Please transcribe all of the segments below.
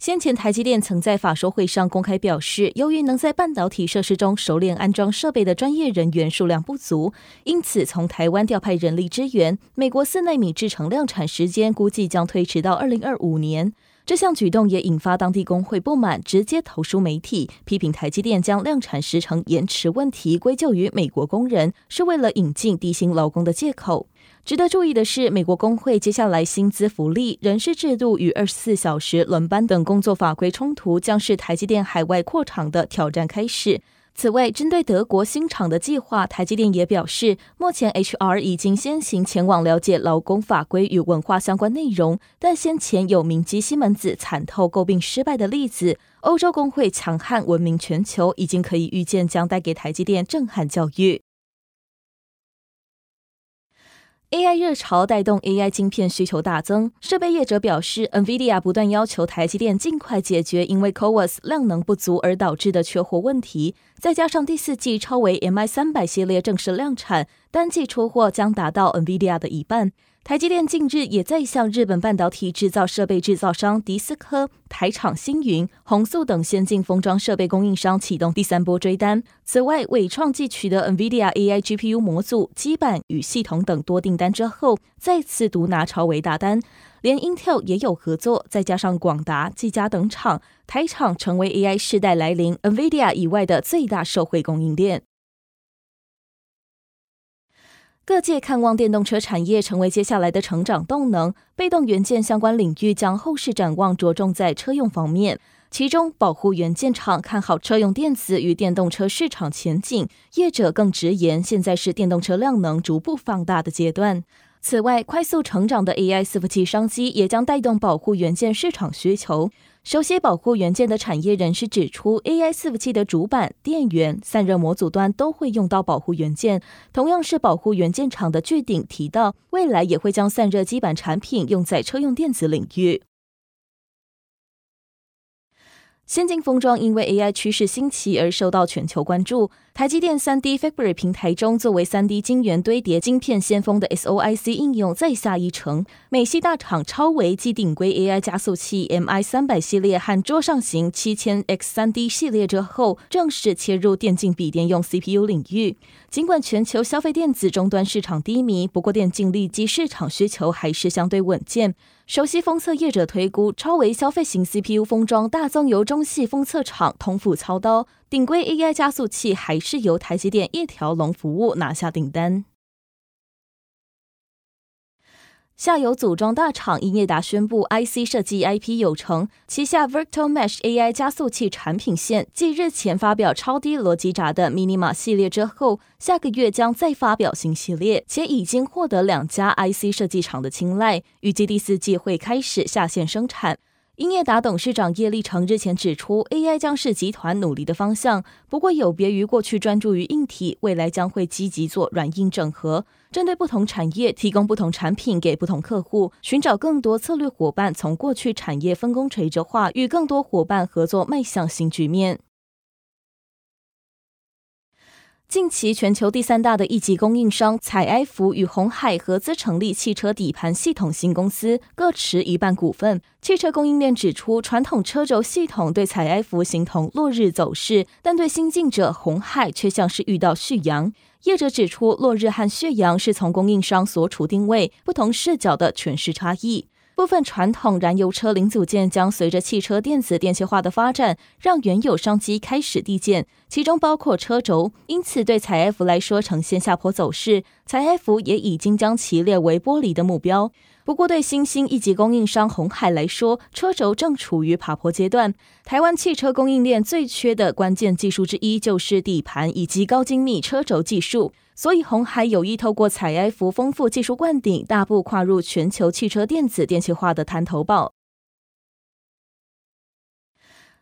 先前，台积电曾在法说会上公开表示，由于能在半导体设施中熟练安装设备的专业人员数量不足，因此从台湾调派人力支援。美国四纳米制程量产时间估计将推迟到二零二五年。这项举动也引发当地工会不满，直接投书媒体，批评台积电将量产时程延迟问题归咎于美国工人，是为了引进低薪劳工的借口。值得注意的是，美国工会接下来薪资福利、人事制度与二十四小时轮班等工作法规冲突，将是台积电海外扩厂的挑战开始。此外，针对德国新厂的计划，台积电也表示，目前 HR 已经先行前往了解劳工法规与文化相关内容，但先前有明基西门子惨透诟病失败的例子，欧洲工会强悍闻名全球，已经可以预见将带给台积电震撼教育。AI 热潮带动 AI 晶片需求大增，设备业者表示，NVIDIA 不断要求台积电尽快解决因为 CoWoS 量能不足而导致的缺货问题。再加上第四季超维 MI 三百系列正式量产，单季出货将达到 NVIDIA 的一半。台积电近日也在向日本半导体制造设备制造商迪斯科、台厂星云、宏塑等先进封装设备供应商启动第三波追单。此外，伟创继取得 NVIDIA AI GPU 模组、基板与系统等多订单之后，再次独拿超微大单，连 Intel 也有合作。再加上广达、技嘉等厂，台厂成为 AI 世代来临 NVIDIA 以外的最大受惠供应链。各界看望电动车产业成为接下来的成长动能，被动元件相关领域将后市展望着重在车用方面，其中保护元件厂看好车用电子与电动车市场前景，业者更直言现在是电动车量能逐步放大的阶段。此外，快速成长的 AI 伺服器商机也将带动保护元件市场需求。熟悉保护元件的产业人士指出，AI 伺服器的主板、电源、散热模组端都会用到保护元件。同样是保护元件厂的巨鼎提到，未来也会将散热基板产品用在车用电子领域。先进封装因为 AI 趋势兴起而受到全球关注。台积电 3D Fabry 平台中，作为 3D 晶圆堆叠晶片先锋的 SOIC 应用再下一城。美系大厂超维继顶规 AI 加速器 MI 三百系列和桌上型七千 X 3D 系列之后，正式切入电竞笔电用 CPU 领域。尽管全球消费电子终端市场低迷，不过电竞力及市场需求还是相对稳健。熟悉封测业者推估，超微消费型 CPU 封装大宗由中系封测厂同富操刀，顶规 AI 加速器还是由台积电一条龙服务拿下订单。下游组装大厂英业达宣布，IC 设计 IP 有成，旗下 v i r t u a Mesh AI 加速器产品线继日前发表超低逻辑闸的 Minima 系列之后，下个月将再发表新系列，且已经获得两家 IC 设计厂的青睐，预计第四季会开始下线生产。英业达董事长叶立成日前指出，AI 将是集团努力的方向。不过，有别于过去专注于硬体，未来将会积极做软硬整合，针对不同产业提供不同产品给不同客户，寻找更多策略伙伴，从过去产业分工垂直化，与更多伙伴合作，迈向新局面。近期，全球第三大的一级供应商采埃孚与鸿海合资成立汽车底盘系统新公司，各持一半股份。汽车供应链指出，传统车轴系统对采埃孚形同落日走势，但对新进者鸿海却像是遇到旭阳。业者指出，落日和旭阳是从供应商所处定位不同视角的诠释差异。部分传统燃油车零组件将随着汽车电子电气化的发展，让原有商机开始递减，其中包括车轴。因此，对采埃孚来说呈现下坡走势。采埃孚也已经将其列为剥离的目标。不过，对新兴一级供应商红海来说，车轴正处于爬坡阶段。台湾汽车供应链最缺的关键技术之一就是底盘以及高精密车轴技术。所以，红海有意透过采埃孚丰富技术灌顶，大步跨入全球汽车电子电气化的滩头堡。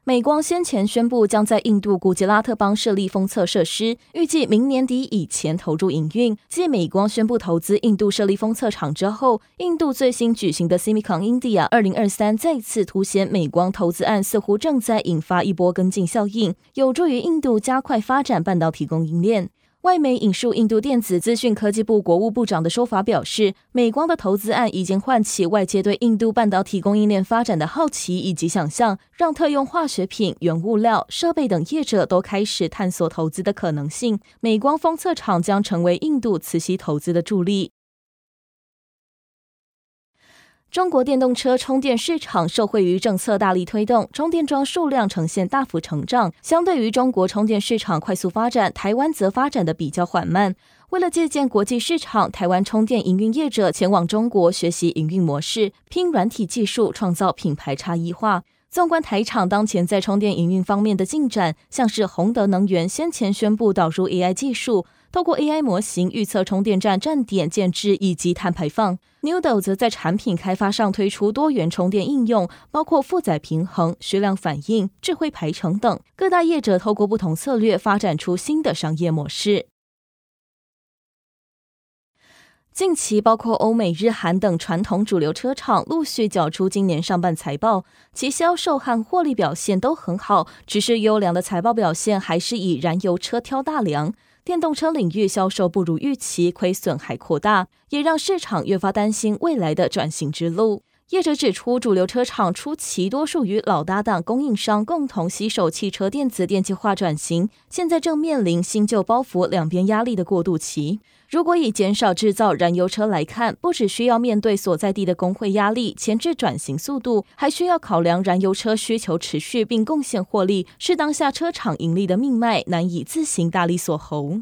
美光先前宣布将在印度古吉拉特邦设立封测设施，预计明年底以前投入营运。继美光宣布投资印度设立封测厂之后，印度最新举行的 Semicon India 二零二三再次凸显美光投资案似乎正在引发一波跟进效应，有助于印度加快发展半导体供应链。外媒引述印度电子资讯科技部国务部长的说法表示，美光的投资案已经唤起外界对印度半导体供应链发展的好奇以及想象，让特用化学品、原物料、设备等业者都开始探索投资的可能性。美光封测厂将成为印度慈溪投资的助力。中国电动车充电市场受惠于政策大力推动，充电桩数量呈现大幅成长。相对于中国充电市场快速发展，台湾则发展得比较缓慢。为了借鉴国际市场，台湾充电营运业者前往中国学习营运模式，拼软体技术，创造品牌差异化。纵观台厂当前在充电营运方面的进展，像是宏德能源先前宣布导入 AI 技术。透过 AI 模型预测充电站站点建制以及碳排放，Newdo 则在产品开发上推出多元充电应用，包括负载平衡、学量反应、智慧排程等。各大业者透过不同策略发展出新的商业模式。近期，包括欧美、日韩等传统主流车厂陆续缴出今年上半财报，其销售和获利表现都很好，只是优良的财报表现还是以燃油车挑大梁。电动车领域销售不如预期，亏损还扩大，也让市场越发担心未来的转型之路。业者指出，主流车厂初期多数与老搭档供应商共同携手汽车电子电气化转型，现在正面临新旧包袱两边压力的过渡期。如果以减少制造燃油车来看，不只需要面对所在地的工会压力，前置转型速度，还需要考量燃油车需求持续并贡献获利，是当下车厂盈利的命脉，难以自行大力锁喉。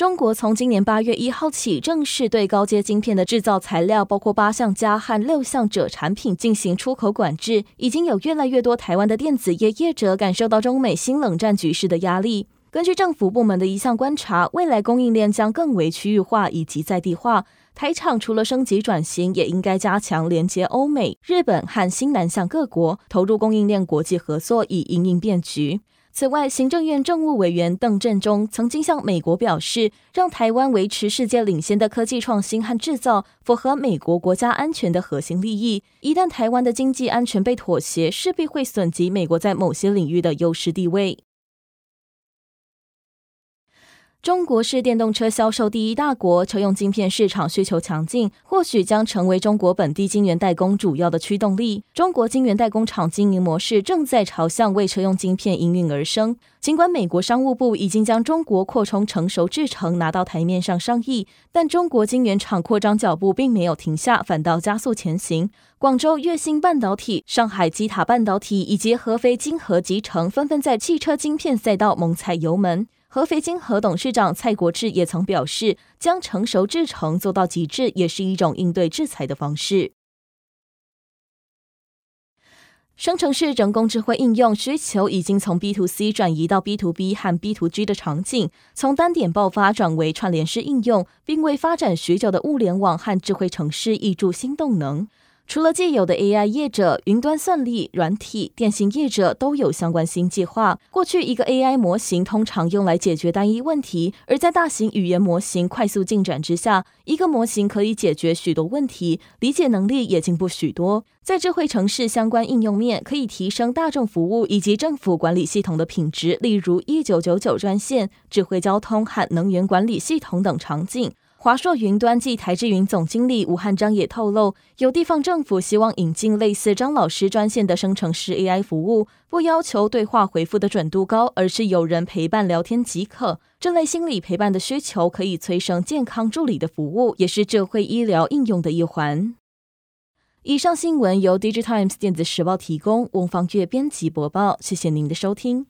中国从今年八月一号起，正式对高阶晶片的制造材料，包括八项镓和六项者产品进行出口管制，已经有越来越多台湾的电子业业者感受到中美新冷战局势的压力。根据政府部门的一项观察，未来供应链将更为区域化以及在地化。台厂除了升级转型，也应该加强连接欧美、日本和新南向各国，投入供应链国际合作，以因应变局。此外，行政院政务委员邓振中曾经向美国表示，让台湾维持世界领先的科技创新和制造，符合美国国家安全的核心利益。一旦台湾的经济安全被妥协，势必会损及美国在某些领域的优势地位。中国是电动车销售第一大国，车用晶片市场需求强劲，或许将成为中国本地晶圆代工主要的驱动力。中国晶圆代工厂经营模式正在朝向为车用晶片应运而生。尽管美国商务部已经将中国扩充成熟制程拿到台面上商议，但中国晶圆厂扩张脚步并没有停下，反倒加速前行。广州粤芯半导体、上海基塔半导体以及合肥晶合集成纷纷在汽车晶片赛道猛踩油门。合肥金合董事长蔡国志也曾表示，将成熟制程做到极致，也是一种应对制裁的方式。生成式人工智慧应用需求已经从 B to C 转移到 B to B 和 B to G 的场景，从单点爆发转为串联式应用，并为发展许久的物联网和智慧城市挹注新动能。除了既有的 AI 业者，云端算力、软体、电信业者都有相关新计划。过去，一个 AI 模型通常用来解决单一问题，而在大型语言模型快速进展之下，一个模型可以解决许多问题，理解能力也进步许多。在智慧城市相关应用面，可以提升大众服务以及政府管理系统的品质，例如一九九九专线、智慧交通和能源管理系统等场景。华硕云端暨台智云总经理吴汉章也透露，有地方政府希望引进类似张老师专线的生成式 AI 服务，不要求对话回复的准度高，而是有人陪伴聊天即可。这类心理陪伴的需求可以催生健康助理的服务，也是智慧医疗应用的一环。以上新闻由 DigiTimes 电子时报提供，翁方月编辑播报，谢谢您的收听。